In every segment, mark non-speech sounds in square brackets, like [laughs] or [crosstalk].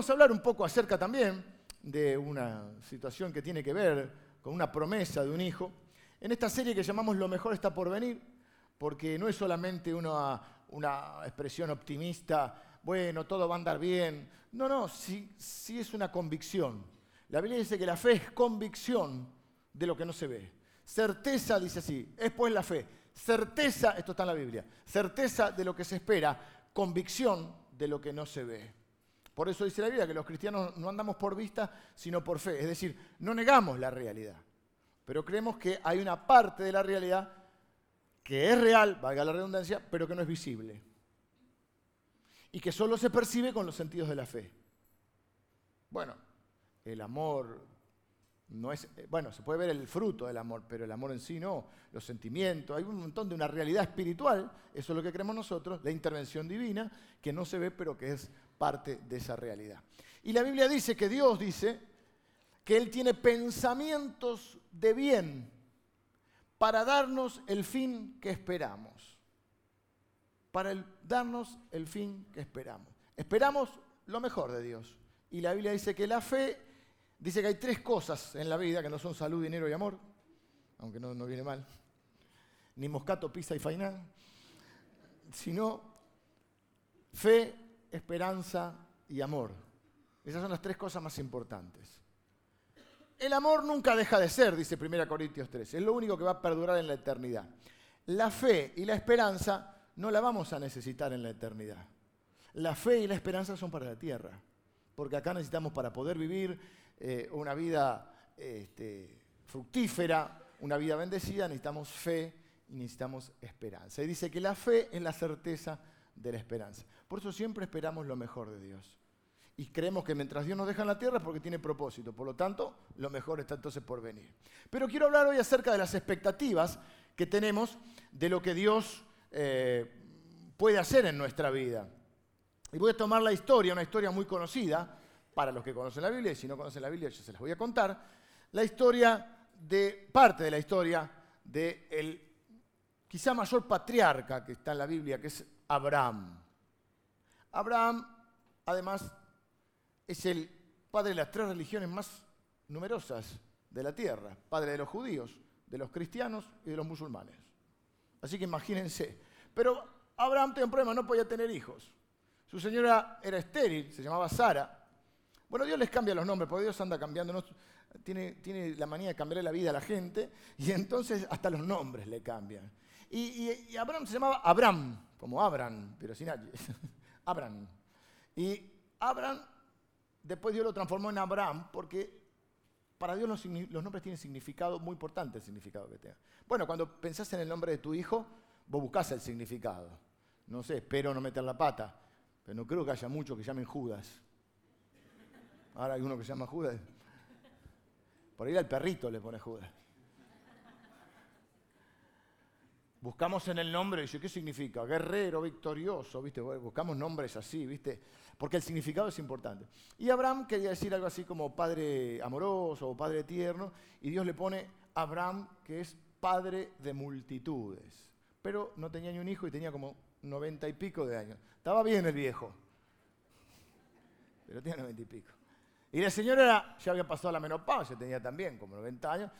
vamos a hablar un poco acerca también de una situación que tiene que ver con una promesa de un hijo. En esta serie que llamamos Lo mejor está por venir, porque no es solamente una, una expresión optimista, bueno, todo va a andar bien. No, no, sí, sí es una convicción. La Biblia dice que la fe es convicción de lo que no se ve. Certeza, dice así, es pues la fe. Certeza, esto está en la Biblia, certeza de lo que se espera, convicción de lo que no se ve. Por eso dice la Biblia que los cristianos no andamos por vista, sino por fe. Es decir, no negamos la realidad, pero creemos que hay una parte de la realidad que es real, valga la redundancia, pero que no es visible. Y que solo se percibe con los sentidos de la fe. Bueno, el amor no es, eh, bueno, se puede ver el fruto del amor, pero el amor en sí no, los sentimientos, hay un montón de una realidad espiritual, eso es lo que creemos nosotros, la intervención divina, que no se ve, pero que es parte de esa realidad. Y la Biblia dice que Dios dice que Él tiene pensamientos de bien para darnos el fin que esperamos. Para darnos el fin que esperamos. Esperamos lo mejor de Dios. Y la Biblia dice que la fe Dice que hay tres cosas en la vida que no son salud, dinero y amor, aunque no, no viene mal. Ni moscato, pizza y fainán, sino fe, esperanza y amor. Esas son las tres cosas más importantes. El amor nunca deja de ser, dice 1 Corintios 3. Es lo único que va a perdurar en la eternidad. La fe y la esperanza no la vamos a necesitar en la eternidad. La fe y la esperanza son para la tierra. Porque acá necesitamos para poder vivir eh, una vida este, fructífera, una vida bendecida, necesitamos fe y necesitamos esperanza. Y dice que la fe es la certeza de la esperanza. Por eso siempre esperamos lo mejor de Dios. Y creemos que mientras Dios nos deja en la tierra es porque tiene propósito. Por lo tanto, lo mejor está entonces por venir. Pero quiero hablar hoy acerca de las expectativas que tenemos de lo que Dios eh, puede hacer en nuestra vida. Y voy a tomar la historia, una historia muy conocida, para los que conocen la Biblia, y si no conocen la Biblia, yo se las voy a contar, la historia de, parte de la historia del el quizá mayor patriarca que está en la Biblia, que es Abraham. Abraham, además, es el padre de las tres religiones más numerosas de la tierra, padre de los judíos, de los cristianos y de los musulmanes. Así que imagínense. Pero Abraham tenía un problema, no podía tener hijos. Su señora era estéril, se llamaba Sara, bueno, Dios les cambia los nombres, porque Dios anda cambiando, tiene, tiene, la manía de cambiar la vida a la gente, y entonces hasta los nombres le cambian. Y, Abraham se llamaba Abraham, como Abraham, pero sin H. [laughs] Abraham. Y Abraham, después Dios lo transformó en Abraham, porque para Dios los, los nombres tienen significado, muy importante el significado que tengan. Bueno, cuando pensás en el nombre de tu hijo, vos buscás el significado. No sé, espero no meter la pata, pero no creo que haya muchos que llamen Judas. Ahora hay uno que se llama Judas. Por ahí al perrito le pone Judas. Buscamos en el nombre, dice, ¿qué significa? Guerrero, victorioso, ¿viste? Buscamos nombres así, ¿viste? Porque el significado es importante. Y Abraham quería decir algo así como padre amoroso o padre tierno, y Dios le pone Abraham, que es padre de multitudes. Pero no tenía ni un hijo y tenía como noventa y pico de años. Estaba bien el viejo, pero tenía noventa y pico. Y la señora ya había pasado la menopausia, tenía también como 90 años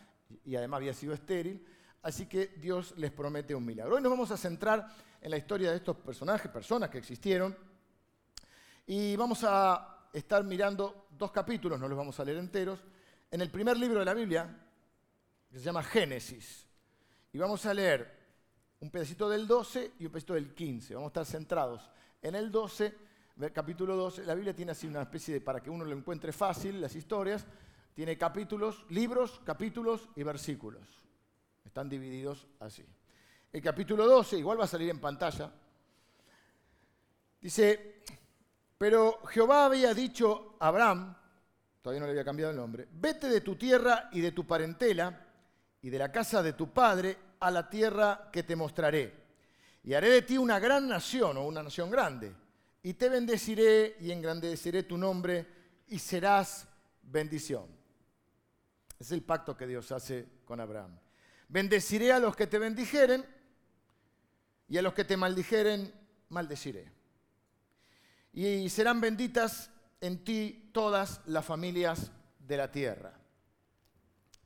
y además había sido estéril, así que Dios les promete un milagro. Hoy nos vamos a centrar en la historia de estos personajes, personas que existieron, y vamos a estar mirando dos capítulos, no los vamos a leer enteros, en el primer libro de la Biblia, que se llama Génesis, y vamos a leer un pedacito del 12 y un pedacito del 15, vamos a estar centrados en el 12 capítulo 12, la Biblia tiene así una especie de, para que uno lo encuentre fácil, las historias, tiene capítulos, libros, capítulos y versículos. Están divididos así. El capítulo 12, igual va a salir en pantalla, dice, pero Jehová había dicho a Abraham, todavía no le había cambiado el nombre, vete de tu tierra y de tu parentela y de la casa de tu padre a la tierra que te mostraré. Y haré de ti una gran nación o una nación grande y te bendeciré y engrandeceré tu nombre y serás bendición. Es el pacto que Dios hace con Abraham. Bendeciré a los que te bendijeren y a los que te maldijeren, maldeciré. Y serán benditas en ti todas las familias de la tierra.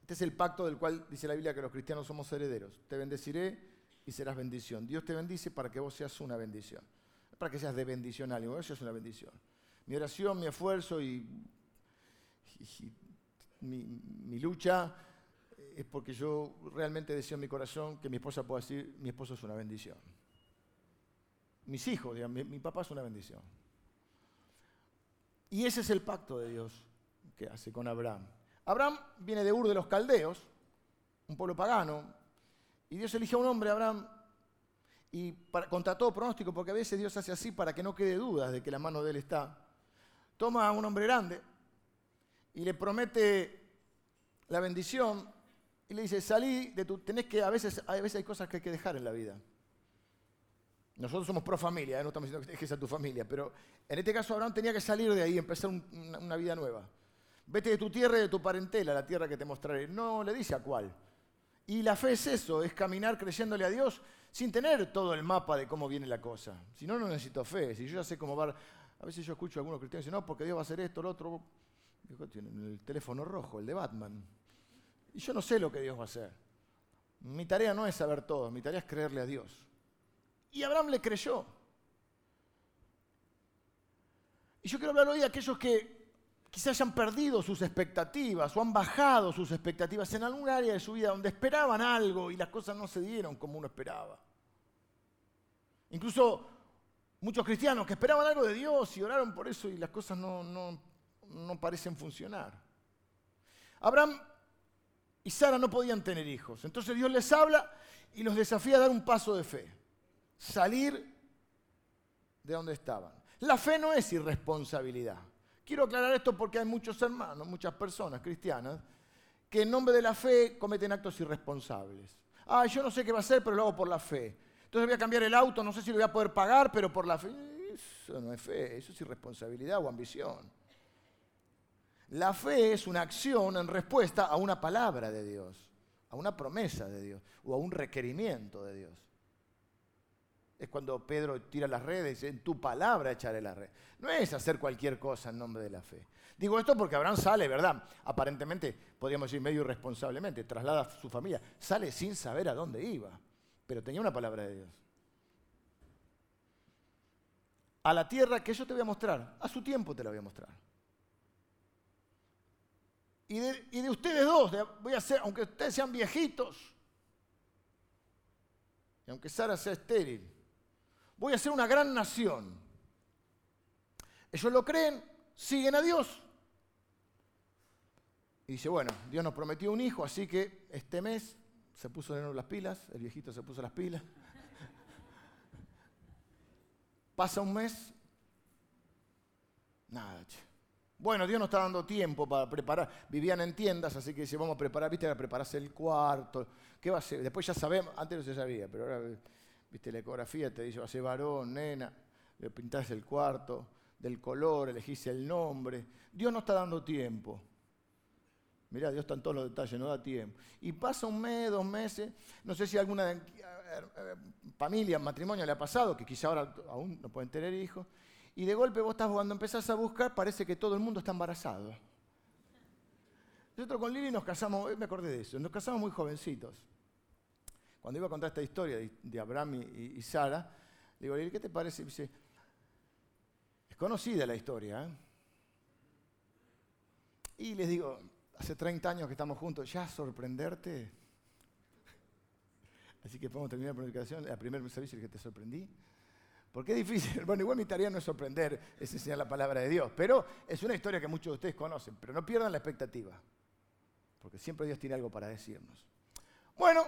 Este es el pacto del cual dice la Biblia que los cristianos somos herederos. Te bendeciré y serás bendición. Dios te bendice para que vos seas una bendición. Para que seas de bendición a alguien, vos seas una bendición. Mi oración, mi esfuerzo y, mi, lucha es porque yo realmente deseo en mi corazón que mi esposa pueda decir, mi esposo es una bendición. Mis hijos, mi, mi papá es una bendición. Y ese es el pacto de Dios que hace con Abraham. Abraham viene de Ur de los Caldeos, un pueblo pagano, y Dios elige a un hombre, Abraham, y contra todo pronóstico, porque a veces Dios hace así para que no quede dudas de que la mano de él está. Toma a un hombre grande y le promete la bendición y le dice, salí de tu... Tenés que, a veces, a veces hay cosas que hay que dejar en la vida. Nosotros somos pro familia, ¿eh? no estamos diciendo que dejes a tu familia, pero en este caso Abraham tenía que salir de ahí y empezar una, vida nueva. Vete de tu tierra y de tu parentela, la tierra que te mostraré. No le dice a cuál. Y la fe es eso, es caminar creyéndole a Dios sin tener todo el mapa de cómo viene la cosa. Si no, no necesito fe. Si yo ya sé cómo va... A veces yo escucho a algunos cristianos decir, no, porque Dios va a hacer esto, lo otro. El teléfono rojo, el de Batman. Y yo no sé lo que Dios va a hacer. Mi tarea no es saber todo, mi tarea es creerle a Dios. Y Abraham le creyó. Y yo quiero hablar hoy de aquellos que quizás hayan perdido sus expectativas o han bajado sus expectativas en algún área de su vida donde esperaban algo y las cosas no se dieron como uno esperaba. Incluso muchos cristianos que esperaban algo de Dios y oraron por eso y las cosas no, no, no parecen funcionar. Abraham y Sara no podían tener hijos. Entonces Dios les habla y los desafía a dar un paso de fe salir de donde estaban. La fe no es irresponsabilidad. Quiero aclarar esto porque hay muchos hermanos, muchas personas cristianas, que en nombre de la fe cometen actos irresponsables. Ah, yo no sé qué va a hacer, pero lo hago por la fe. Entonces voy a cambiar el auto, no sé si lo voy a poder pagar, pero por la fe. Eso no es fe, eso es irresponsabilidad o ambición. La fe es una acción en respuesta a una palabra de Dios, a una promesa de Dios o a un requerimiento de Dios. Es cuando Pedro tira las redes y dice, en tu palabra echaré la red. No es hacer cualquier cosa en nombre de la fe. Digo esto porque Abraham sale, ¿verdad? Aparentemente, podríamos decir medio irresponsablemente, traslada a su familia, sale sin saber a dónde iba, pero tenía una palabra de Dios. A la tierra que yo te voy a mostrar, a su tiempo te la voy a mostrar. Y de, ustedes dos, voy a hacer, aunque ustedes sean viejitos, y aunque Sara sea estéril, voy a ser una gran nación. Ellos lo creen, siguen a Dios. Y dice, bueno, Dios nos prometió un hijo, así que este mes se puso de nuevo las pilas, el viejito se puso las pilas. [laughs] Pasa un mes, nada, Bueno, Dios nos está dando tiempo para preparar. Vivían en tiendas, así que dice, vamos a preparar, viste, a prepararse el cuarto. ¿Qué va a ser? Después ya sabemos, antes no se sabía, pero ahora Viste, la ecografía te dice, va a ser varón, nena, le pintás el cuarto, del color, elegís el nombre. Dios no está dando tiempo. Mirá, Dios está en todos los detalles, no da tiempo. Y pasa un mes, dos meses, no sé si alguna eh, familia, matrimonio le ha pasado, que quizá ahora aún no pueden tener hijos, y de golpe vos estás cuando empezás a buscar, parece que todo el mundo está embarazado. Nosotros con Lili nos casamos, me acordé de eso, nos casamos muy jovencitos. Cuando iba a contar esta historia de, Abraham y, Sara, le digo, ¿qué te parece? dice, es conocida la historia. ¿eh? Y les digo, hace 30 años que estamos juntos, ¿ya sorprenderte? Así que podemos terminar la predicación, la primera servicio que te sorprendí. Porque es difícil. [laughs] Bueno, igual mi tarea no es sorprender, es enseñar la palabra de Dios. Pero es una historia que muchos de ustedes conocen. Pero no pierdan la expectativa. Porque siempre Dios tiene algo para decirnos. Bueno,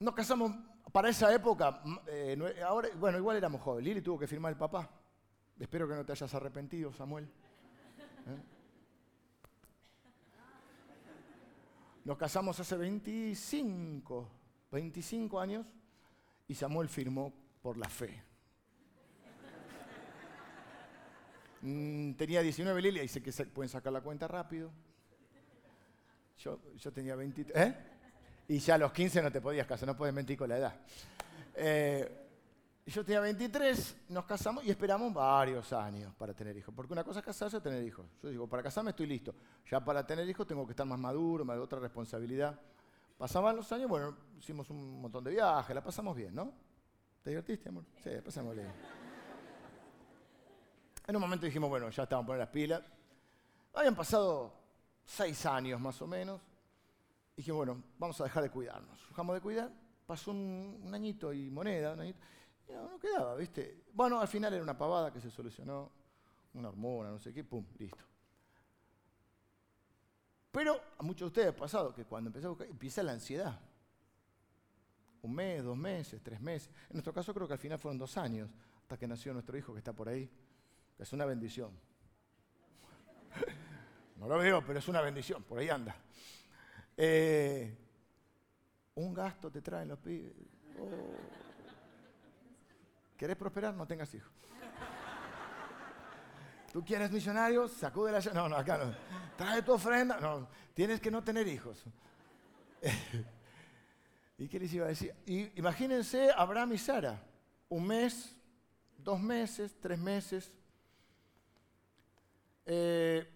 nos casamos para esa época, eh, ahora, bueno, igual éramos jóvenes. Lili tuvo que firmar el papá. Espero que no te hayas arrepentido, Samuel. ¿Eh? Nos casamos hace 25, 25 años y Samuel firmó por la fe. Mm, tenía 19 Lili, dice que se pueden sacar la cuenta rápido. Yo, yo tenía 23. ¿Eh? Y ya a los 15 no te podías casar, no puedes mentir con la edad. Eh, Y yo tenía 23, nos casamos y esperamos varios años para tener hijos. Porque una cosa es casarse y tener hijos. Yo digo, para casarme estoy listo. Ya para tener hijos tengo que estar más maduro, más otra responsabilidad. Pasaban los años, bueno, hicimos un montón de viajes, la pasamos bien, ¿no? ¿Te divertiste, amor? Sí, pasamos bien. En un momento dijimos, bueno, ya estaban poniendo las pilas. Habían pasado seis años más o menos. Dijimos, bueno, vamos a dejar de cuidarnos. Dejamos de cuidar, pasó un, añito y moneda, un añito, no, quedaba, ¿viste? Bueno, al final era una pavada que se solucionó, una hormona, no sé qué, pum, listo. Pero a muchos de ustedes ha pasado que cuando empezó a buscar, empieza la ansiedad. Un mes, dos meses, tres meses. En nuestro caso creo que al final fueron dos años hasta que nació nuestro hijo que está por ahí. Es una bendición. No lo veo, pero es una bendición, por ahí anda. Eh, un gasto te traen los pibes. Oh. ¿Querés prosperar? No tengas hijos. ¿Tú quieres millonario? Sacude la... No, no, acá no. Trae tu ofrenda. No, tienes que no tener hijos. [laughs] ¿Y qué les iba a decir? imagínense Abraham y Sara. Un mes, dos meses, tres meses, eh,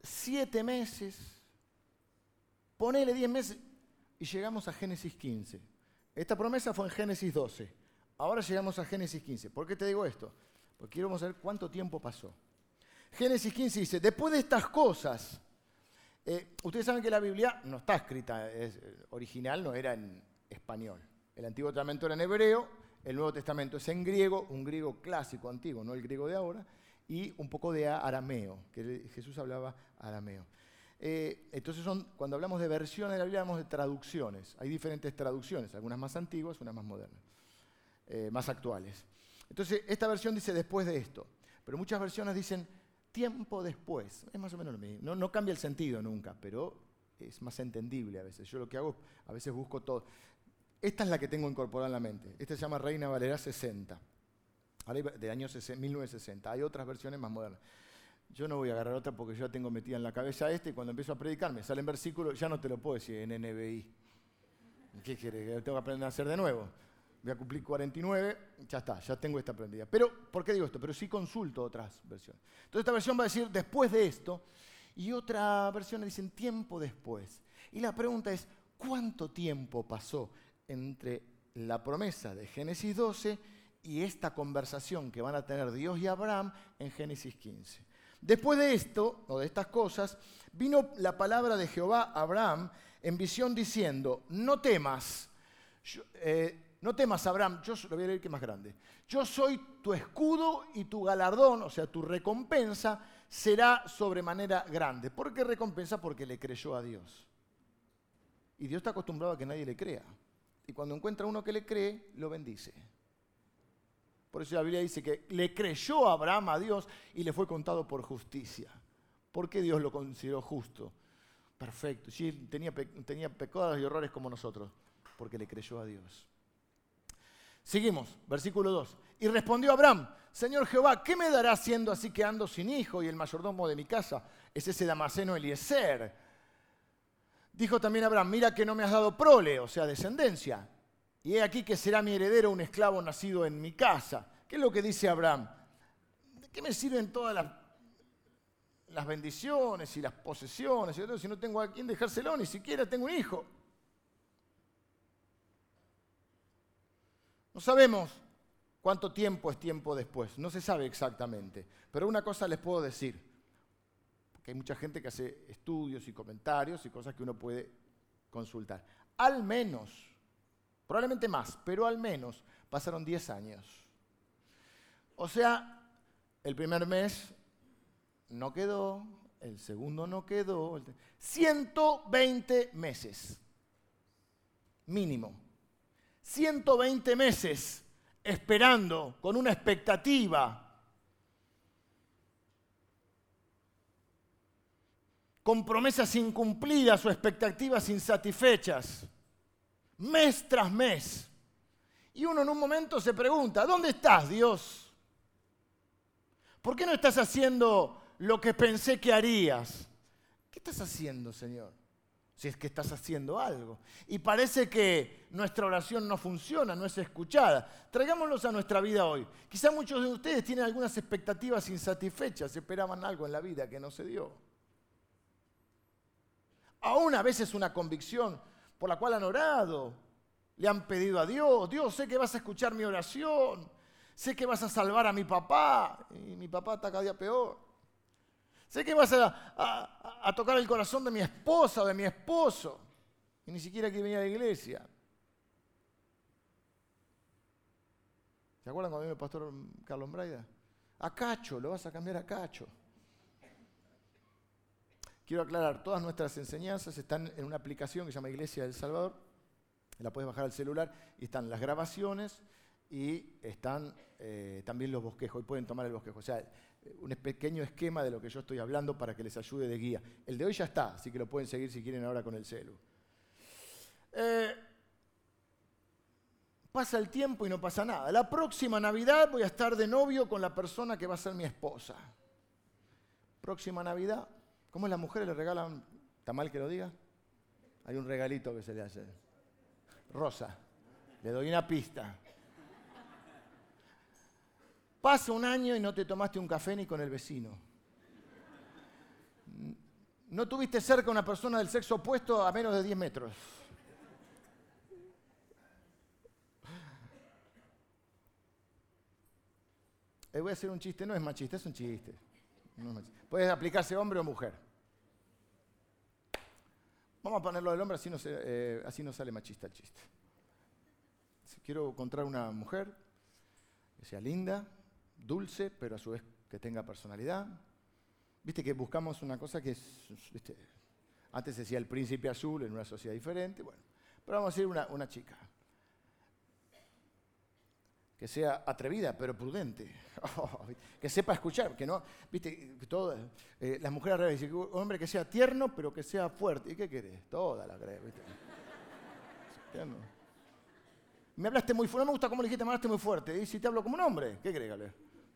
siete meses, ponele diez meses y llegamos a Génesis 15. Esta promesa fue en Génesis 12. Ahora llegamos a Génesis 15. ¿Por qué te digo esto? Porque quiero saber cuánto tiempo pasó. Génesis 15 dice, después de estas cosas, eh, ustedes saben que la Biblia no está escrita, es, eh, original no era en español. El Antiguo Testamento era en hebreo, el Nuevo Testamento es en griego, un griego clásico antiguo, no el griego de ahora, y un poco de arameo, que Jesús hablaba arameo. Eh, entonces son, cuando hablamos de versiones de hablamos de traducciones. Hay diferentes traducciones, algunas más antiguas, unas más modernas, eh, más actuales. Entonces, esta versión dice después de esto, pero muchas versiones dicen tiempo después. Es más o menos lo mismo. No, no cambia el sentido nunca, pero es más entendible a veces. Yo lo que hago, a veces busco todo. Esta es la que tengo incorporada en la mente. Esta se llama Reina Valera 60 del año 1960. Hay otras versiones más modernas. Yo no voy a agarrar otra porque yo ya tengo metida en la cabeza esta y cuando empiezo a predicar me salen versículos, ya no te lo puedo decir en NBI. ¿Qué quieres? Tengo que aprender a hacer de nuevo. Voy a cumplir 49, ya está, ya tengo esta aprendida. Pero, ¿por qué digo esto? Pero sí consulto otras versiones. Entonces esta versión va a decir después de esto y otra versión dice tiempo después. Y la pregunta es, ¿cuánto tiempo pasó entre la promesa de Génesis 12 y esta conversación que van a tener Dios y Abraham en Génesis 15. Después de esto, o de estas cosas, vino la palabra de Jehová a Abraham en visión diciendo, no temas, eh, no temas Abraham, yo lo voy a leer que más grande, yo soy tu escudo y tu galardón, o sea, tu recompensa será sobremanera grande. ¿Por qué recompensa? Porque le creyó a Dios. Y Dios está acostumbrado a que nadie le crea. Y cuando encuentra uno que le cree, lo bendice. Por eso la Biblia dice que le creyó Abraham a Dios y le fue contado por justicia. ¿Por qué Dios lo consideró justo? Perfecto. Sí, tenía, tenía pecados y errores como nosotros, porque le creyó a Dios. Seguimos, versículo 2. Y respondió Abraham, Señor Jehová, ¿qué me dará siendo así que ando sin hijo y el mayordomo de mi casa es ese Damaseno Eliezer? Dijo también Abraham, mira que no me has dado prole, o sea, descendencia. Y he aquí que será mi heredero un esclavo nacido en mi casa. ¿Qué es lo que dice Abraham? ¿De qué me sirven todas las, bendiciones y las posesiones si no tengo a quien dejárselo, ni siquiera tengo un hijo? No sabemos cuánto tiempo es tiempo después, no se sabe exactamente, pero una cosa les puedo decir, porque hay mucha gente que hace estudios y comentarios y cosas que uno puede consultar. Al menos probablemente más, pero al menos pasaron 10 años. O sea, el primer mes no quedó, el segundo no quedó, 120 meses, mínimo. 120 meses esperando con una expectativa, con promesas incumplidas o expectativas insatisfechas mes tras mes. Y uno en un momento se pregunta, ¿dónde estás, Dios? ¿Por qué no estás haciendo lo que pensé que harías? ¿Qué estás haciendo, Señor? si es que estás haciendo algo. Y parece que nuestra oración no funciona, no es escuchada. Traigámoslos a nuestra vida hoy. Quizá muchos de ustedes tienen algunas expectativas insatisfechas, esperaban algo en la vida que no se dio. Aún a veces una convicción por la cual han orado, le han pedido a Dios, Dios, sé que vas a escuchar mi oración, sé que vas a salvar a mi papá, y mi papá está cada día peor. Sé que vas a, tocar el corazón de mi esposa o de mi esposo. Y ni siquiera que venía a la iglesia. ¿Se acuerdan cuando vino el pastor Carlos Braida? A Cacho, lo vas a cambiar a Cacho. Quiero aclarar, todas nuestras enseñanzas están en una aplicación que se llama Iglesia del Salvador. La puedes bajar al celular y están las grabaciones y están eh, también los bosquejos. Y pueden tomar el bosquejo. O sea, un pequeño esquema de lo que yo estoy hablando para que les ayude de guía. El de hoy ya está, así que lo pueden seguir si quieren ahora con el celu. Eh, pasa el tiempo y no pasa nada. La próxima Navidad voy a estar de novio con la persona que va a ser mi esposa. Próxima Navidad. ¿Cómo es la mujer? ¿Le regalan? ¿Está mal que lo diga? Hay un regalito que se le hace. Rosa. Le doy una pista. Pasa un año y no te tomaste un café ni con el vecino. No tuviste cerca a una persona del sexo opuesto a menos de 10 metros. Eh, voy a hacer un chiste, no es machista, es un chiste. Puedes aplicarse hombre o mujer. Vamos a ponerlo del hombre, así no, eh, así no sale machista el chiste. Si quiero encontrar una mujer que sea linda, dulce, pero a su vez que tenga personalidad. Viste que buscamos una cosa que es, antes decía el príncipe azul en una sociedad diferente, bueno, pero vamos a decir una, una chica. Que sea atrevida, pero prudente. [laughs] que sepa escuchar, que no, viste, todas, eh, las mujeres al revés, un hombre que sea tierno, pero que sea fuerte. ¿Y qué querés? Toda la crees, viste. Me hablaste muy fuerte, no me gusta cómo le dijiste, me hablaste muy fuerte. Y si te hablo como un hombre, ¿qué crees,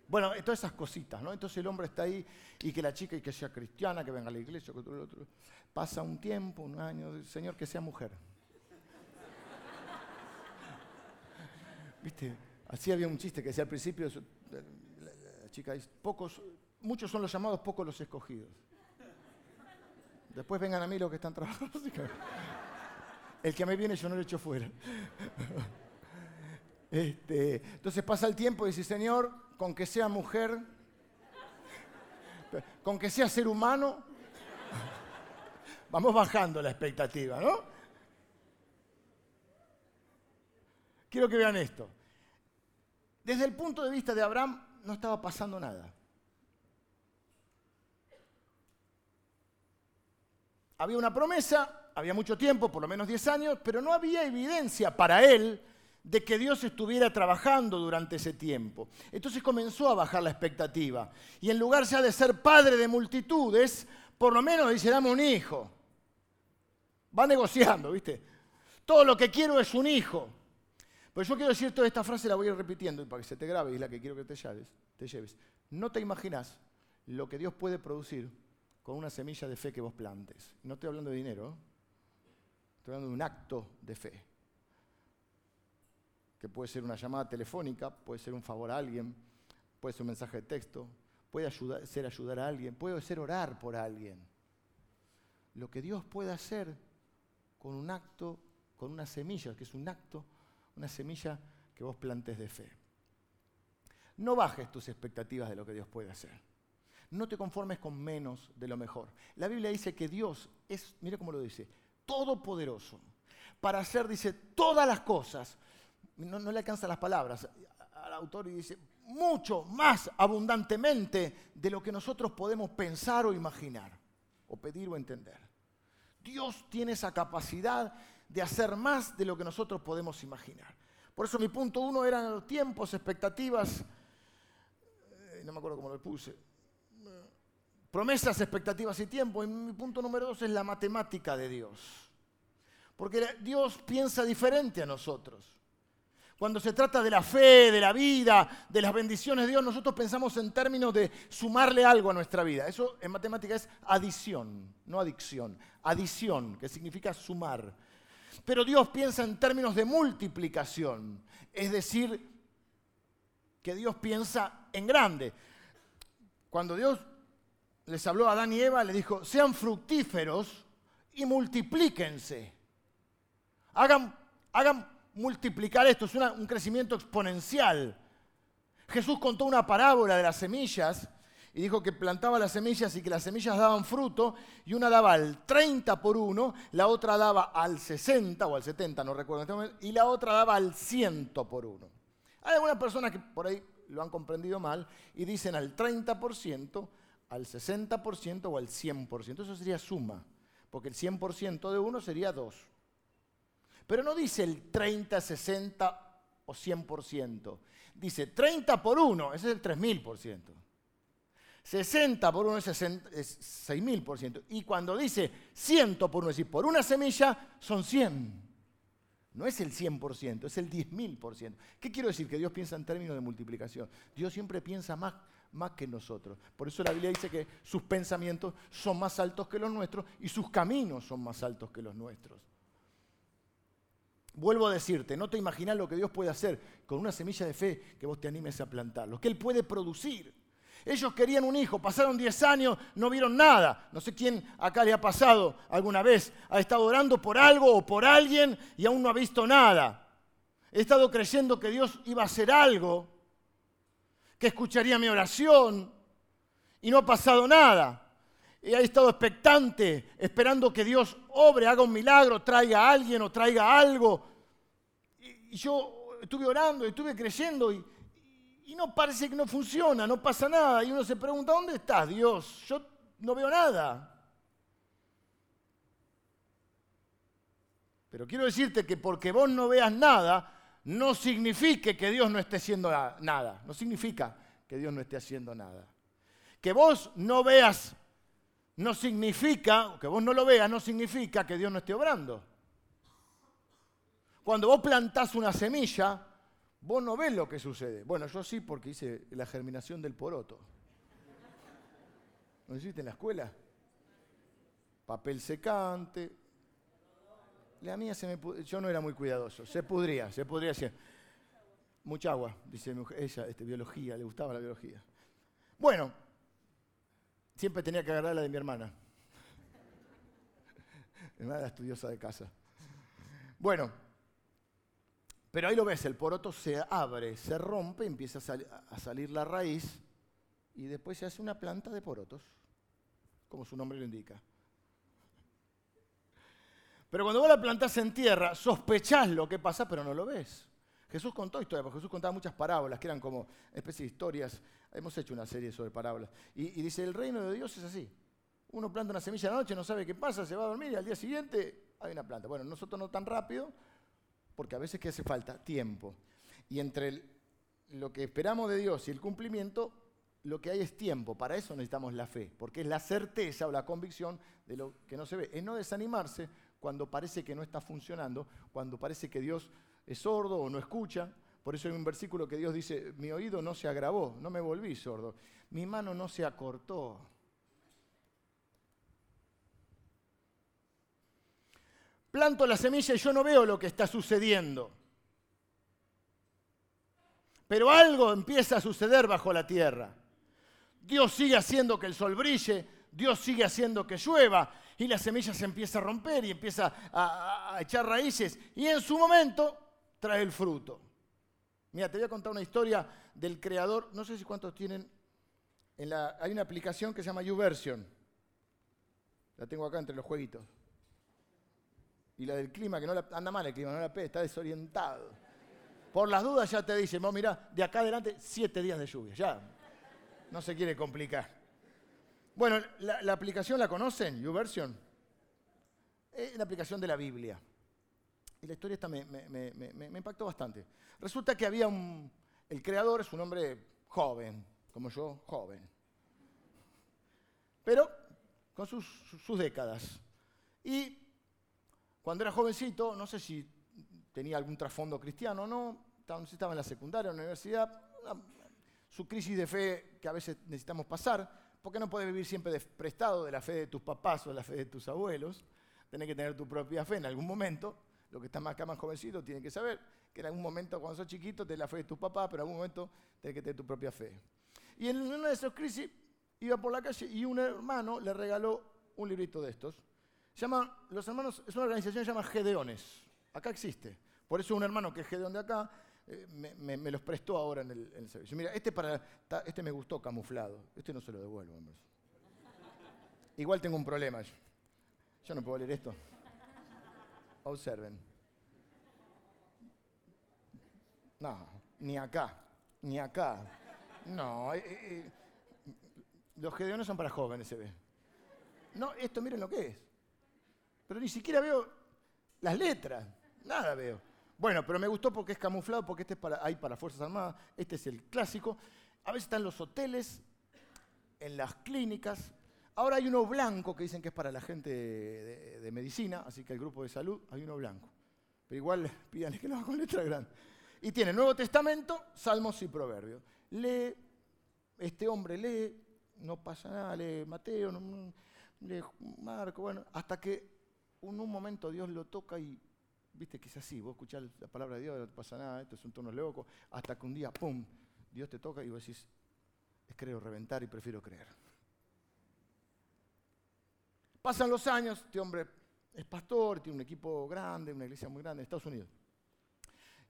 bueno, todas esas cositas, ¿no? Entonces el hombre está ahí y que la chica y que sea cristiana, que venga a la iglesia, que todo lo otro. Pasa un tiempo, un año, Señor, que sea mujer. [laughs] ¿Viste? Así había un chiste que decía al principio, la chica dice, pocos, muchos son los llamados, pocos los escogidos. Después vengan a mí los que están trabajando. [laughs] El que a mí viene yo no lo echo fuera. [laughs] Este, entonces pasa el tiempo y dice, Señor, con que sea mujer, con que sea ser humano, vamos bajando la expectativa, ¿no? Quiero que vean esto. Desde el punto de vista de Abraham no estaba pasando nada. Había una promesa, había mucho tiempo, por lo menos 10 años, pero no había evidencia para él de que Dios estuviera trabajando durante ese tiempo. Entonces comenzó a bajar la expectativa. Y en lugar ya de ser padre de multitudes, por lo menos dice, dame un hijo. Va negociando, ¿viste? Todo lo que quiero es un hijo. Pues yo quiero decir toda esta frase, la voy a ir repitiendo y para que se te grabe y es la que quiero que te lleves, te lleves. No te imaginas lo que Dios puede producir con una semilla de fe que vos plantes. No estoy hablando de dinero, estoy hablando de un acto de fe que puede ser una llamada telefónica, puede ser un favor a alguien, puede ser un mensaje de texto, puede ser ayudar a alguien, puede ser orar por alguien. Lo que Dios puede hacer con un acto, con una semilla, que es un acto, una semilla que vos plantes de fe. No bajes tus expectativas de lo que Dios puede hacer. No te conformes con menos de lo mejor. La Biblia dice que Dios es, mire cómo lo dice, todopoderoso para hacer, dice, todas las cosas no, le alcanzan las palabras al autor y dice, mucho más abundantemente de lo que nosotros podemos pensar o imaginar, o pedir o entender. Dios tiene esa capacidad de hacer más de lo que nosotros podemos imaginar. Por eso mi punto uno eran los tiempos, expectativas, eh, no me acuerdo cómo lo puse, promesas, expectativas y tiempo. Y mi punto número dos es la matemática de Dios. Porque Dios piensa diferente a nosotros. Cuando se trata de la fe, de la vida, de las bendiciones de Dios, nosotros pensamos en términos de sumarle algo a nuestra vida. Eso en matemática es adición, no adicción. Adición, que significa sumar. Pero Dios piensa en términos de multiplicación. Es decir, que Dios piensa en grande. Cuando Dios les habló a Adán y Eva, le dijo, sean fructíferos y multiplíquense. Hagan, hagan multiplicar esto, es un crecimiento exponencial. Jesús contó una parábola de las semillas y dijo que plantaba las semillas y que las semillas daban fruto y una daba al 30 por uno, la otra daba al 60 o al 70, no recuerdo, este momento, y la otra daba al 100 por uno. Hay algunas personas que por ahí lo han comprendido mal y dicen al 30%, al 60% o al 100%. Eso sería suma, porque el 100% de uno sería 2. Pero no dice el 30, 60 o 100%. Dice 30 por 1, ese es el 3000%. 60 por 1 es, 6000%. Y cuando dice 100 por 1, es decir, por una semilla son 100. No es el 100%, es el 10.000%. ¿Qué quiero decir? Que Dios piensa en términos de multiplicación. Dios siempre piensa más, más que nosotros. Por eso la Biblia dice que sus pensamientos son más altos que los nuestros y sus caminos son más altos que los nuestros. Vuelvo a decirte, no te imaginas lo que Dios puede hacer con una semilla de fe que vos te animes a plantar, lo que Él puede producir. Ellos querían un hijo, pasaron 10 años, no vieron nada. No sé quién acá le ha pasado alguna vez, ha estado orando por algo o por alguien y aún no ha visto nada. He estado creyendo que Dios iba a hacer algo, que escucharía mi oración y no ha pasado nada. He estado expectante, esperando que Dios obre, haga un milagro, traiga a alguien o traiga algo. Y yo estuve orando, estuve creyendo y, y no parece que no funciona, no pasa nada. Y uno se pregunta, ¿dónde estás, Dios? Yo no veo nada. Pero quiero decirte que porque vos no veas nada, no significa que Dios no esté haciendo nada. No significa que Dios no esté haciendo nada. Que vos no veas no significa, que vos no lo veas, no significa que Dios no esté obrando. Cuando vos plantás una semilla, vos no ves lo que sucede. Bueno, yo sí porque hice la germinación del poroto. ¿No hiciste en la escuela? Papel secante. La mía se me yo no era muy cuidadoso. Se pudría, se podría hacer. Mucha agua, dice ella, este, biología, le gustaba la biología. Bueno, siempre tenía que agarrar la de mi hermana. [laughs] Mi hermana era estudiosa de casa. Bueno, pero ahí lo ves, el poroto se abre, se rompe, empieza a, salir la raíz y después se hace una planta de porotos, como su nombre lo indica. Pero cuando vos la plantás en tierra, sospechás lo que pasa, pero no lo ves. Jesús contó historias, porque Jesús contaba muchas parábolas, que eran como especies de historias. Hemos hecho una serie sobre parábolas. Y, dice, el reino de Dios es así. Uno planta una semilla de noche, no sabe qué pasa, se va a dormir y al día siguiente hay una planta. Bueno, nosotros no tan rápido, porque a veces que hace falta tiempo. Y entre lo que esperamos de Dios y el cumplimiento, lo que hay es tiempo. Para eso necesitamos la fe, porque es la certeza o la convicción de lo que no se ve. Es no desanimarse cuando parece que no está funcionando, cuando parece que Dios es sordo o no escucha. Por eso hay un versículo que Dios dice, mi oído no se agravó, no me volví sordo, mi mano no se acortó. Planto la semilla y yo no veo lo que está sucediendo. Pero algo empieza a suceder bajo la tierra. Dios sigue haciendo que el sol brille, Dios sigue haciendo que llueva y la semilla se empieza a romper y empieza a, echar raíces y en su momento trae el fruto. Mira, te voy a contar una historia del creador, no sé si cuántos tienen, en la, hay una aplicación que se llama YouVersion. La tengo acá entre los jueguitos. Y la del clima, que no la, anda mal el clima, no la pe, está desorientado. Por las dudas ya te dicen, vos mirá, de acá adelante siete días de lluvia, ya. No se quiere complicar. Bueno, la, aplicación la conocen, YouVersion. Es la aplicación de la Biblia. Y la historia esta me, me, impactó bastante. Resulta que había un. El creador es un hombre joven, como yo, joven. Pero con sus, sus décadas. Y cuando era jovencito, no sé si tenía algún trasfondo cristiano o no, estaba en la secundaria, en la universidad, su crisis de fe que a veces necesitamos pasar, porque no puedes vivir siempre prestado de la fe de tus papás o de la fe de tus abuelos, tenés que tener tu propia fe en algún momento, lo que está más acá más jovencito tiene que saber que en algún momento cuando sos chiquito tenés la fe de tus papás, pero en algún momento tenés que tener tu propia fe. Y en una de esas crisis iba por la calle y un hermano le regaló un librito de estos. Llama, los hermanos, es una organización que se llama Gedeones. Acá existe. Por eso un hermano que es Gedeón de acá eh, me, los prestó ahora en el, servicio. Mira, este, para, este me gustó camuflado. Este no se lo devuelvo. Igual tengo un problema. Yo, yo no puedo leer esto. Observen. No, ni acá, ni acá. No, eh, eh, los gedeones son para jóvenes, se ve. No, esto miren lo que es. Pero ni siquiera veo las letras, nada veo. Bueno, pero me gustó porque es camuflado, porque este es para, hay para Fuerzas Armadas, este es el clásico. A veces están los hoteles, en las clínicas. Ahora hay uno blanco que dicen que es para la gente de, medicina, así que el grupo de salud hay uno blanco. Pero igual [laughs] pídanle que lo haga con letra grande. Y tiene Nuevo Testamento, Salmos y Proverbios. Lee, este hombre lee, no pasa nada, lee Mateo, lee Marco, bueno, hasta que en un momento Dios lo toca y viste que es así, vos escuchás la palabra de Dios, no te pasa nada, esto es un tono loco, hasta que un día, ¡pum!, Dios te toca y vos decís, es creo reventar y prefiero creer. Pasan los años, este hombre es pastor, tiene un equipo grande, una iglesia muy grande en Estados Unidos.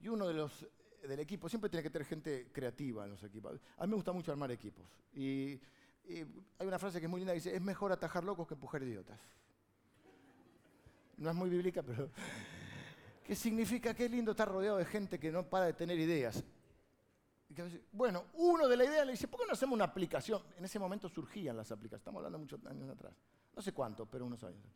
Y uno de los del equipo, siempre tiene que tener gente creativa en los equipos. A mí me gusta mucho armar equipos. Y, hay una frase que es muy linda que dice, es mejor atajar locos que empujar idiotas. No es muy bíblica, pero [laughs] ¿Qué significa es lindo estar rodeado de gente que no para de tener ideas. Bueno, uno de la idea le dice, ¿por qué no hacemos una aplicación? En ese momento surgían las aplicaciones, estamos hablando muchos años atrás. No sé cuánto, pero unos años.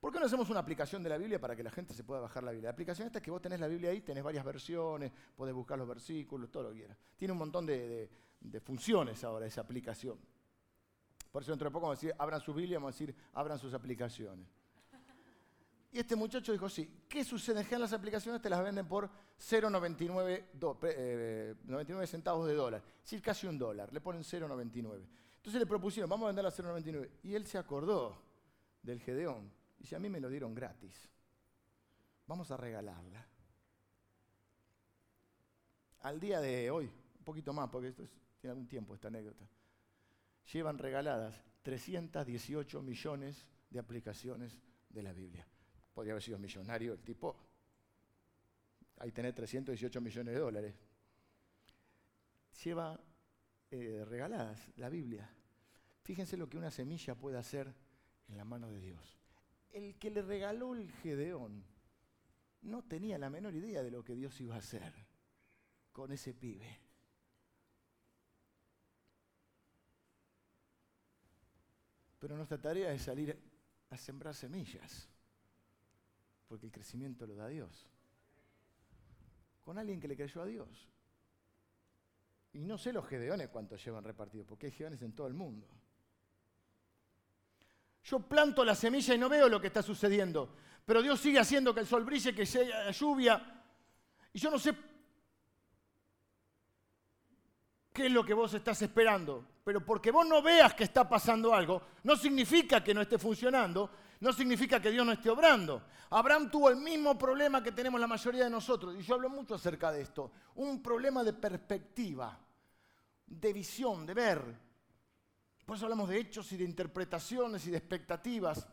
¿Por qué no hacemos una aplicación de la Biblia para que la gente se pueda bajar la Biblia? La aplicación esta es que vos tenés la Biblia ahí, tenés varias versiones, podés buscar los versículos, todo lo que quieras. Tiene un montón de, funciones ahora esa aplicación. Por eso dentro de poco vamos a decir, abran su Biblia, vamos a decir, abran sus aplicaciones. Y este muchacho dijo, sí, ¿qué sucede? En las aplicaciones te las venden por 0,99 eh, centavos de dólar, es decir, casi un dólar, le ponen 0,99. Entonces le propusieron, vamos a venderla a 0,99. Y él se acordó del Gedeón. Dice, a mí me lo dieron gratis. Vamos a regalarla. Al día de hoy, un poquito más, porque esto tiene algún tiempo esta anécdota, llevan regaladas 318 millones de aplicaciones de la Biblia podría haber sido millonario el tipo. Ahí tenés 318 millones de dólares. Lleva eh, regaladas la Biblia. Fíjense lo que una semilla puede hacer en la mano de Dios. El que le regaló el Gedeón no tenía la menor idea de lo que Dios iba a hacer con ese pibe. Pero nuestra tarea es salir a sembrar semillas porque el crecimiento lo da Dios. Con alguien que le creyó a Dios. Y no sé los gedeones cuántos llevan repartidos, porque hay gedeones en todo el mundo. Yo planto la semilla y no veo lo que está sucediendo, pero Dios sigue haciendo que el sol brille, que sea lluvia. Y yo no sé qué es lo que vos estás esperando, pero porque vos no veas que está pasando algo, no significa que no esté funcionando, no significa que Dios no esté obrando. Abraham tuvo el mismo problema que tenemos la mayoría de nosotros, y yo hablo mucho acerca de esto, un problema de perspectiva, de visión, de ver. Por eso hablamos de hechos y de interpretaciones y de expectativas.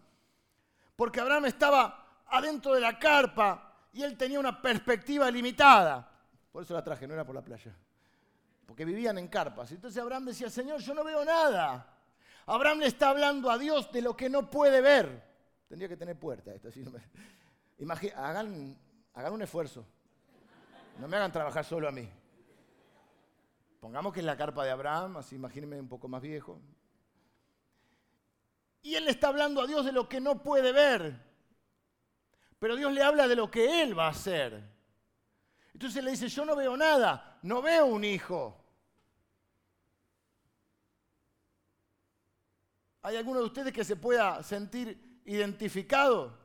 Porque Abraham estaba adentro de la carpa y él tenía una perspectiva limitada. Por eso la traje, no era por la playa. Porque vivían en carpas. Entonces Abraham decía, Señor, yo no veo nada. Abraham le está hablando a Dios de lo que no puede ver. Tendría que tener puerta esto. hagan, un esfuerzo. No me hagan trabajar solo a mí. Pongamos que es la carpa de Abraham, así imagínense un poco más viejo. Y él está hablando a Dios de lo que no puede ver. Pero Dios le habla de lo que él va a hacer. Entonces le dice, yo no veo nada, no veo un hijo. ¿Hay alguno de ustedes que se pueda sentir identificado.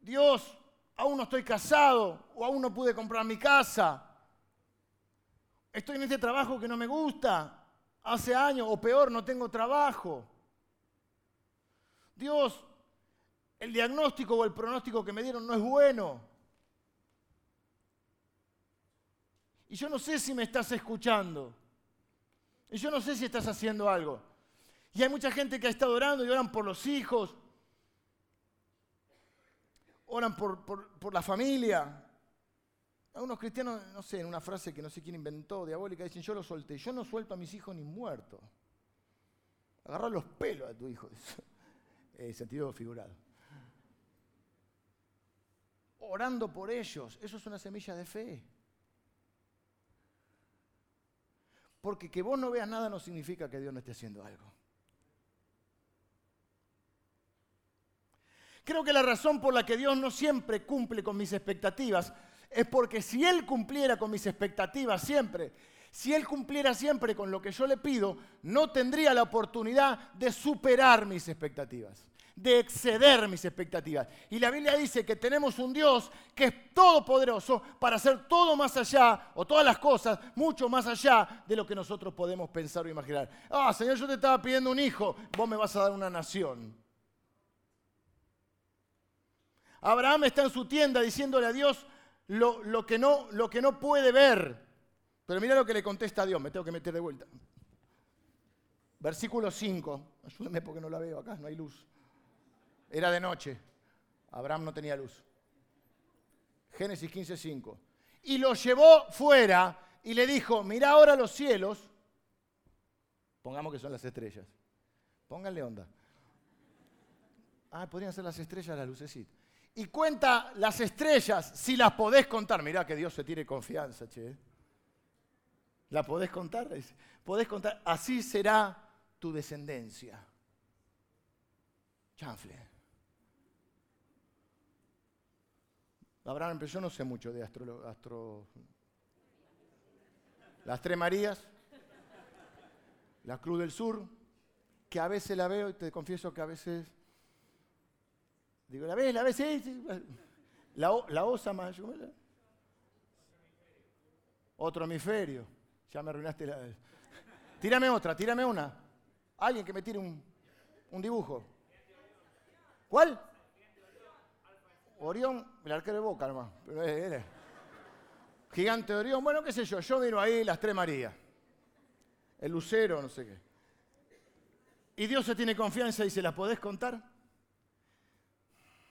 Dios aún no estoy casado o aún no pude comprar mi casa. Estoy en este trabajo que no me gusta. Hace años o peor, no tengo trabajo. Dios, el diagnóstico o el pronóstico que me dieron no es bueno. Y yo no sé si me estás escuchando. Y yo no sé si estás haciendo algo. Y hay mucha gente que ha estado orando y oran por los hijos, oran por, la familia. Algunos cristianos, no sé, en una frase que no sé quién inventó, diabólica, dicen, yo lo solté. Yo no suelto a mis hijos ni muertos. Agarrar los pelos a tu hijo. En [laughs] sentido figurado. Orando por ellos. Eso es una semilla de fe. Porque que vos no veas nada no significa que Dios no esté haciendo algo. Creo que la razón por la que Dios no siempre cumple con mis expectativas es porque si Él cumpliera con mis expectativas siempre, si Él cumpliera siempre con lo que yo le pido, no tendría la oportunidad de superar mis expectativas, de exceder mis expectativas. Y la Biblia dice que tenemos un Dios que es todopoderoso para hacer todo más allá, o todas las cosas, mucho más allá de lo que nosotros podemos pensar o imaginar. Ah, Señor, yo te estaba pidiendo un hijo, vos me vas a dar una nación. Abraham está en su tienda diciéndole a Dios lo, que, no, puede ver. Pero mira lo que le contesta a Dios, me tengo que meter de vuelta. Versículo 5, ayúdame porque no la veo acá, no hay luz. Era de noche, Abraham no tenía luz. Génesis 15, 5. Y lo llevó fuera y le dijo, mira ahora los cielos, pongamos que son las estrellas, pónganle onda. Ah, podrían ser las estrellas, la lucecita y cuenta las estrellas, si las podés contar. Mirá que Dios se tiene confianza, che. ¿La podés contar? Podés contar. Así será tu descendencia. Chanfle. Abraham, yo no sé mucho de astro, astro... Las Tres Marías, la Cruz del Sur, que a veces la veo y te confieso que a veces Digo, ¿la ves? ¿La ves? Sí, La, la osa más. Otro hemisferio. Ya me arruinaste la. Tírame otra, tírame una. Alguien que me tire un, un dibujo. ¿Cuál? Orión, el arquero de boca nomás. Pero es, Gigante de Orión, bueno, qué sé yo, yo miro ahí las tres Marías. El lucero, no sé qué. Y Dios se tiene confianza y se las podés contar.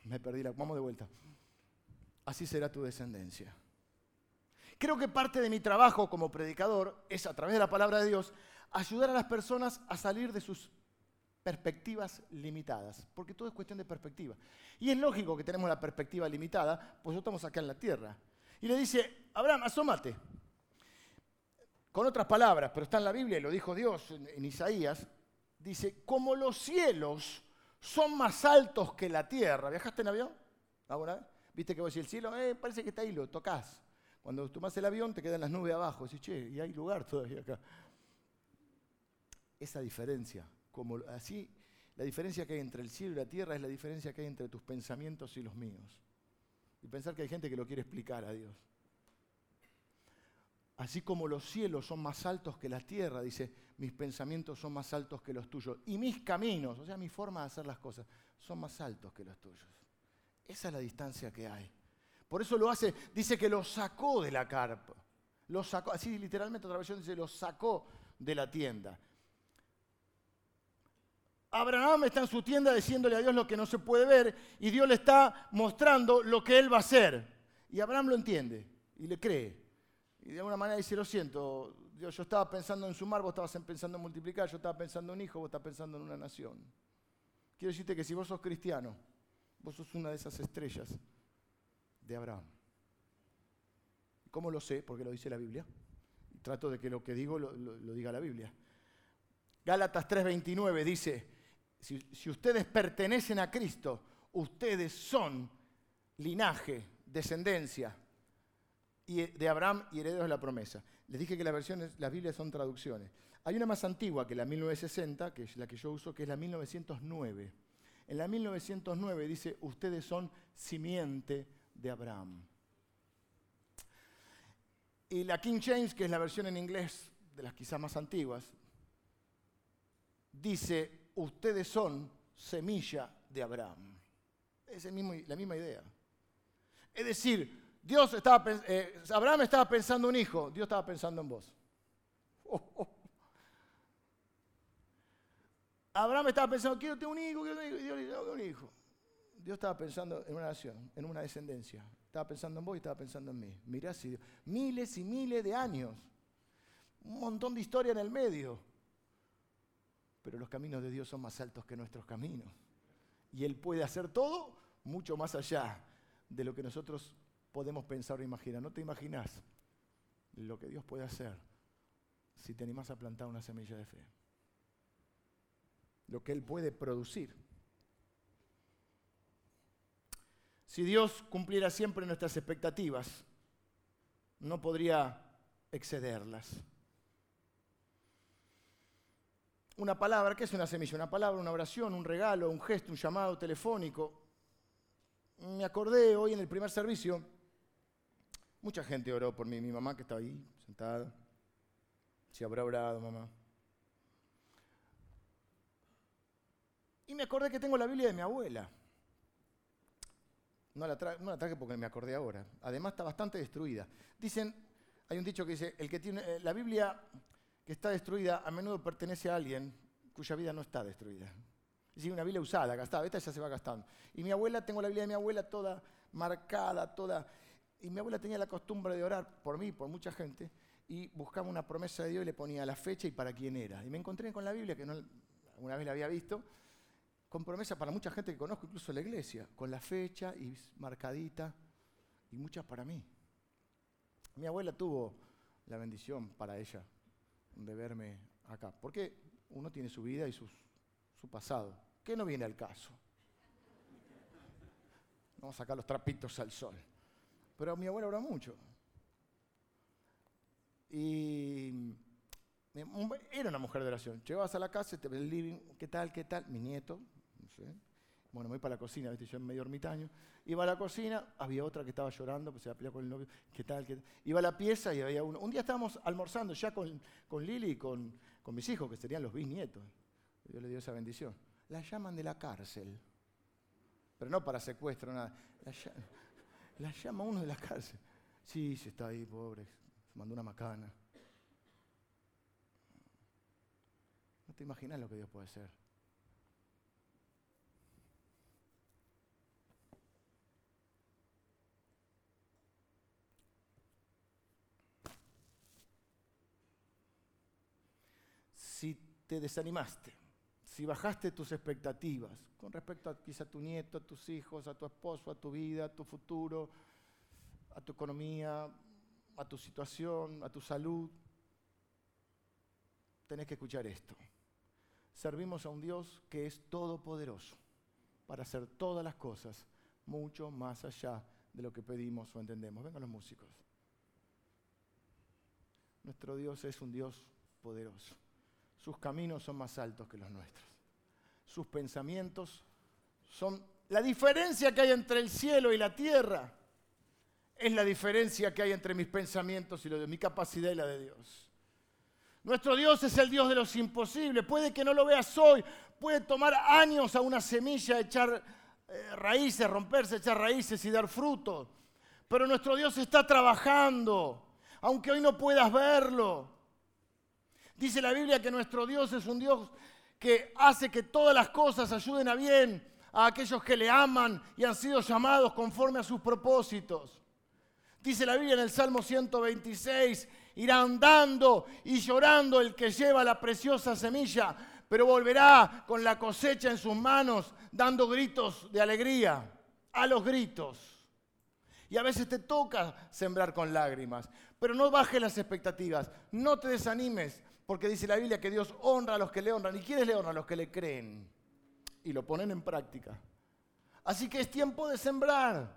Me perdí la. Vamos de vuelta. Así será tu descendencia. Creo que parte de mi trabajo como predicador es, a través de la palabra de Dios, ayudar a las personas a salir de sus perspectivas limitadas, porque todo es cuestión de perspectiva. Y es lógico que tenemos la perspectiva limitada, pues estamos acá en la tierra. Y le dice, Abraham, asómate. Con otras palabras, pero está en la Biblia y lo dijo Dios en, en Isaías, dice, como los cielos son más altos que la tierra. ¿Viajaste en avión? ¿Alguna? ¿Viste que vos decís el cielo? Eh, parece que está ahí, lo tocas. Cuando tomas el avión te quedan las nubes abajo. Decís, che, y hay lugar todavía acá. Esa diferencia, como así, la diferencia que hay entre el cielo y la tierra es la diferencia que hay entre tus pensamientos y los míos. Y pensar que hay gente que lo quiere explicar a Dios. Así como los cielos son más altos que la tierra, dice, mis pensamientos son más altos que los tuyos. Y mis caminos, o sea, mi forma de hacer las cosas, son más altos que los tuyos. Esa es la distancia que hay. Por eso lo hace, dice que lo sacó de la carpa. Lo sacó, así literalmente otra versión dice, lo sacó de la tienda. Abraham está en su tienda diciéndole a Dios lo que no se puede ver y Dios le está mostrando lo que él va a hacer. Y Abraham lo entiende y le cree. Y de alguna manera dice, lo siento, yo, yo estaba pensando en sumar, vos estabas pensando en multiplicar, yo estaba pensando en un hijo, vos estás pensando en una nación. Quiero decirte que si vos sos cristiano, vos sos una de esas estrellas de Abraham. ¿Cómo lo sé? Porque lo dice la Biblia. Trato de que lo que digo lo, diga la Biblia. Gálatas 3:29 dice, si ustedes pertenecen a Cristo, ustedes son linaje, descendencia, y de Abraham y herederos de la promesa. Les dije que las versiones, las Biblias son traducciones. Hay una más antigua que la 1960, que es la que yo uso, que es la 1909. En la 1909 dice, ustedes son simiente de Abraham. Y la King James, que es la versión en inglés de las quizás más antiguas, dice, ustedes son semilla de Abraham. Es la misma idea. Es decir, Dios estaba, eh, Abraham estaba pensando en un hijo, Dios estaba pensando en vos. Oh, [laughs] oh. Abraham estaba pensando, quiero tener un hijo, quiero tener un hijo. Dios estaba pensando en una nación, en una descendencia. Estaba pensando en vos y estaba pensando en mí. Mirá si Dios, miles y miles de años. Un montón de historia en el medio. Pero los caminos de Dios son más altos que nuestros caminos. Y Él puede hacer todo mucho más allá de lo que nosotros podemos pensar o imaginar. No te imaginas lo que Dios puede hacer si te animás a plantar una semilla de fe. Lo que Él puede producir. Si Dios cumpliera siempre nuestras expectativas, no podría excederlas. Una palabra, ¿qué es una semilla? Una palabra, una oración, un regalo, un gesto, un llamado telefónico. Me acordé hoy en el primer servicio, mucha gente oró por mí, mi mamá que estaba ahí sentada. Si habrá orado, mamá. Y me acordé que tengo la Biblia de mi abuela. No la, traje porque me acordé ahora. Además está bastante destruida. Dicen, hay un dicho que dice, el que tiene, eh, la Biblia que está destruida a menudo pertenece a alguien cuya vida no está destruida. Es decir, una Biblia usada, gastada, esta ya se va gastando. Y mi abuela, tengo la Biblia de mi abuela toda marcada, toda... Y mi abuela tenía la costumbre de orar por mí, por mucha gente, y buscaba una promesa de Dios y le ponía la fecha y para quién era. Y me encontré con la Biblia, que no, alguna vez la había visto, con promesa para mucha gente que conozco, incluso la iglesia, con la fecha y marcadita, y muchas para mí. Mi abuela tuvo la bendición para ella de verme acá, porque uno tiene su vida y su pasado, que no viene al caso. Vamos a sacar los trapitos al sol. Pero mi abuela oró mucho. Y era una mujer de oración. Llegabas a la casa, te el living, ¿qué tal, qué tal? Mi nieto, bueno, me voy para la cocina, ¿viste? yo en medio ermitaño. Iba a la cocina, había otra que estaba llorando, pues se había peleado con el novio. ¿Qué tal? Qué tal? Iba a la pieza y había uno. Un día estábamos almorzando ya con, con Lili y con, con mis hijos, que serían los bisnietos. Dios le dio esa bendición. La llaman de la cárcel. Pero no para secuestro, nada. La, llama uno de la cárcel. Sí, se está ahí, pobre. Se mandó una macana. No te imaginas lo que Dios puede hacer. si te desanimaste, si bajaste tus expectativas con respecto a quizá a tu nieto, a tus hijos, a tu esposo, a tu vida, a tu futuro, a tu economía, a tu situación, a tu salud, tenés que escuchar esto. Servimos a un Dios que es todopoderoso para hacer todas las cosas mucho más allá de lo que pedimos o entendemos. Vengan los músicos. Nuestro Dios es un Dios poderoso. Sus caminos son más altos que los nuestros. Sus pensamientos son... La diferencia que hay entre el cielo y la tierra es la diferencia que hay entre mis pensamientos y lo de mi capacidad y la de Dios. Nuestro Dios es el Dios de los imposibles. Puede que no lo veas hoy, puede tomar años a una semilla echar eh, raíces, romperse, echar raíces y dar frutos. Pero nuestro Dios está trabajando, aunque hoy no puedas verlo. Dice la Biblia que nuestro Dios es un Dios que hace que todas las cosas ayuden a bien a aquellos que le aman y han sido llamados conforme a sus propósitos. Dice la Biblia en el Salmo 126, irá andando y llorando el que lleva la preciosa semilla, pero volverá con la cosecha en sus manos, dando gritos de alegría, a los gritos. Y a veces te toca sembrar con lágrimas, pero no bajes las expectativas, no te desanimes, porque dice la Biblia que Dios honra a los que le honran. ¿Y quiénes le honran? A los que le creen. Y lo ponen en práctica. Así que es tiempo de sembrar.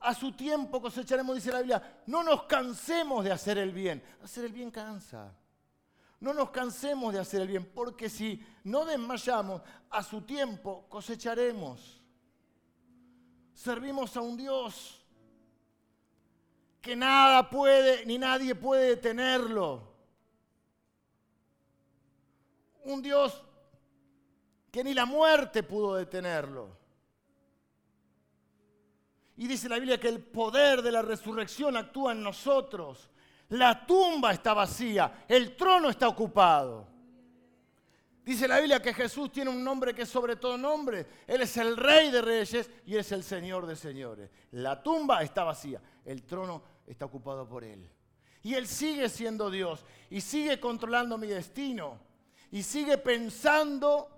A su tiempo cosecharemos, dice la Biblia. No nos cansemos de hacer el bien. Hacer el bien cansa. No nos cansemos de hacer el bien, porque si no desmayamos, a su tiempo cosecharemos. servimos a un Dios que nada puede ni nadie puede detenerlo. Un Dios que ni la muerte pudo detenerlo. Y dice la Biblia que el poder de la resurrección actúa en nosotros. La tumba está vacía, el trono está ocupado. Dice la Biblia que Jesús tiene un nombre que es sobre todo nombre. Él es el rey de reyes y es el señor de señores. La tumba está vacía, el trono está ocupado por Él. Y Él sigue siendo Dios y sigue controlando mi destino y sigue pensando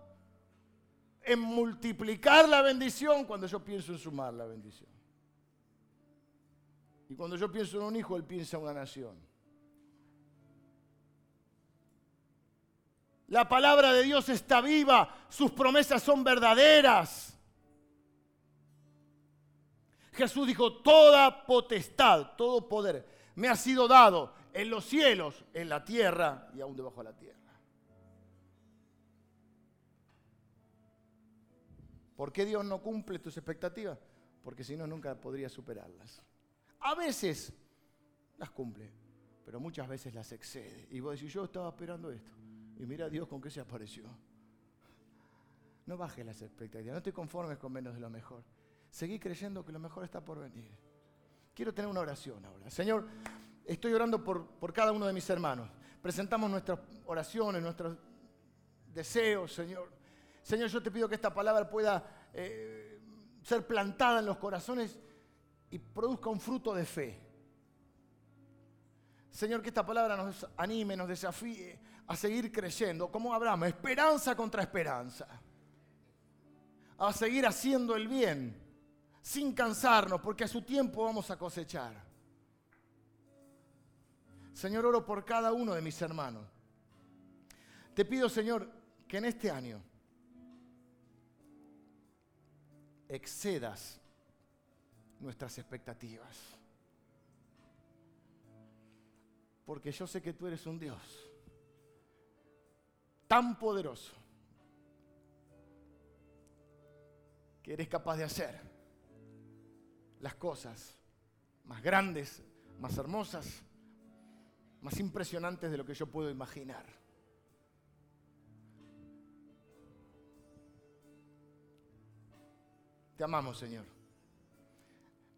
en multiplicar la bendición cuando yo pienso en sumar la bendición. Y cuando yo pienso en un hijo, Él piensa en una nación. La palabra de Dios está viva, sus promesas son verdaderas. Jesús dijo, toda potestad, todo poder me ha sido dado en los cielos, en la tierra y aún debajo de la tierra. ¿Por qué Dios no cumple tus expectativas? Porque si no, nunca podría superarlas. A veces las cumple, pero muchas veces las excede. Y vos decís, yo estaba esperando esto. Y mira Dios con qué se apareció. No bajes las expectativas, no te conformes con menos de lo mejor. Seguí creyendo que lo mejor está por venir. Quiero tener una oración ahora. Señor, estoy orando por, por cada uno de mis hermanos. Presentamos nuestras oraciones, nuestros deseos, Señor. Señor, yo te pido que esta palabra pueda eh, ser plantada en los corazones y produzca un fruto de fe. Señor, que esta palabra nos anime, nos desafíe a seguir creyendo, como Abraham, esperanza contra esperanza, a seguir haciendo el bien sin cansarnos, porque a su tiempo vamos a cosechar. Señor, oro por cada uno de mis hermanos. Te pido, Señor, que en este año excedas nuestras expectativas. Porque yo sé que tú eres un Dios tan poderoso que eres capaz de hacer las cosas más grandes, más hermosas, más impresionantes de lo que yo puedo imaginar. Te amamos, Señor.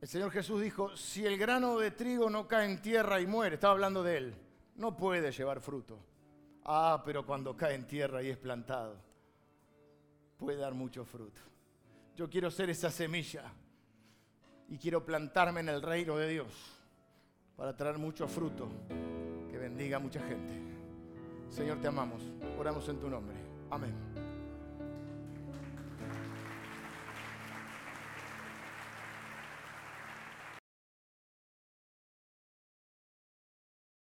El Señor Jesús dijo, si el grano de trigo no cae en tierra y muere, estaba hablando de él, no puede llevar fruto. Ah, pero cuando cae en tierra y es plantado, puede dar mucho fruto. Yo quiero ser esa semilla y quiero plantarme en el reino de Dios para traer mucho fruto que bendiga a mucha gente. Señor, te amamos. Oramos en tu nombre. Amén.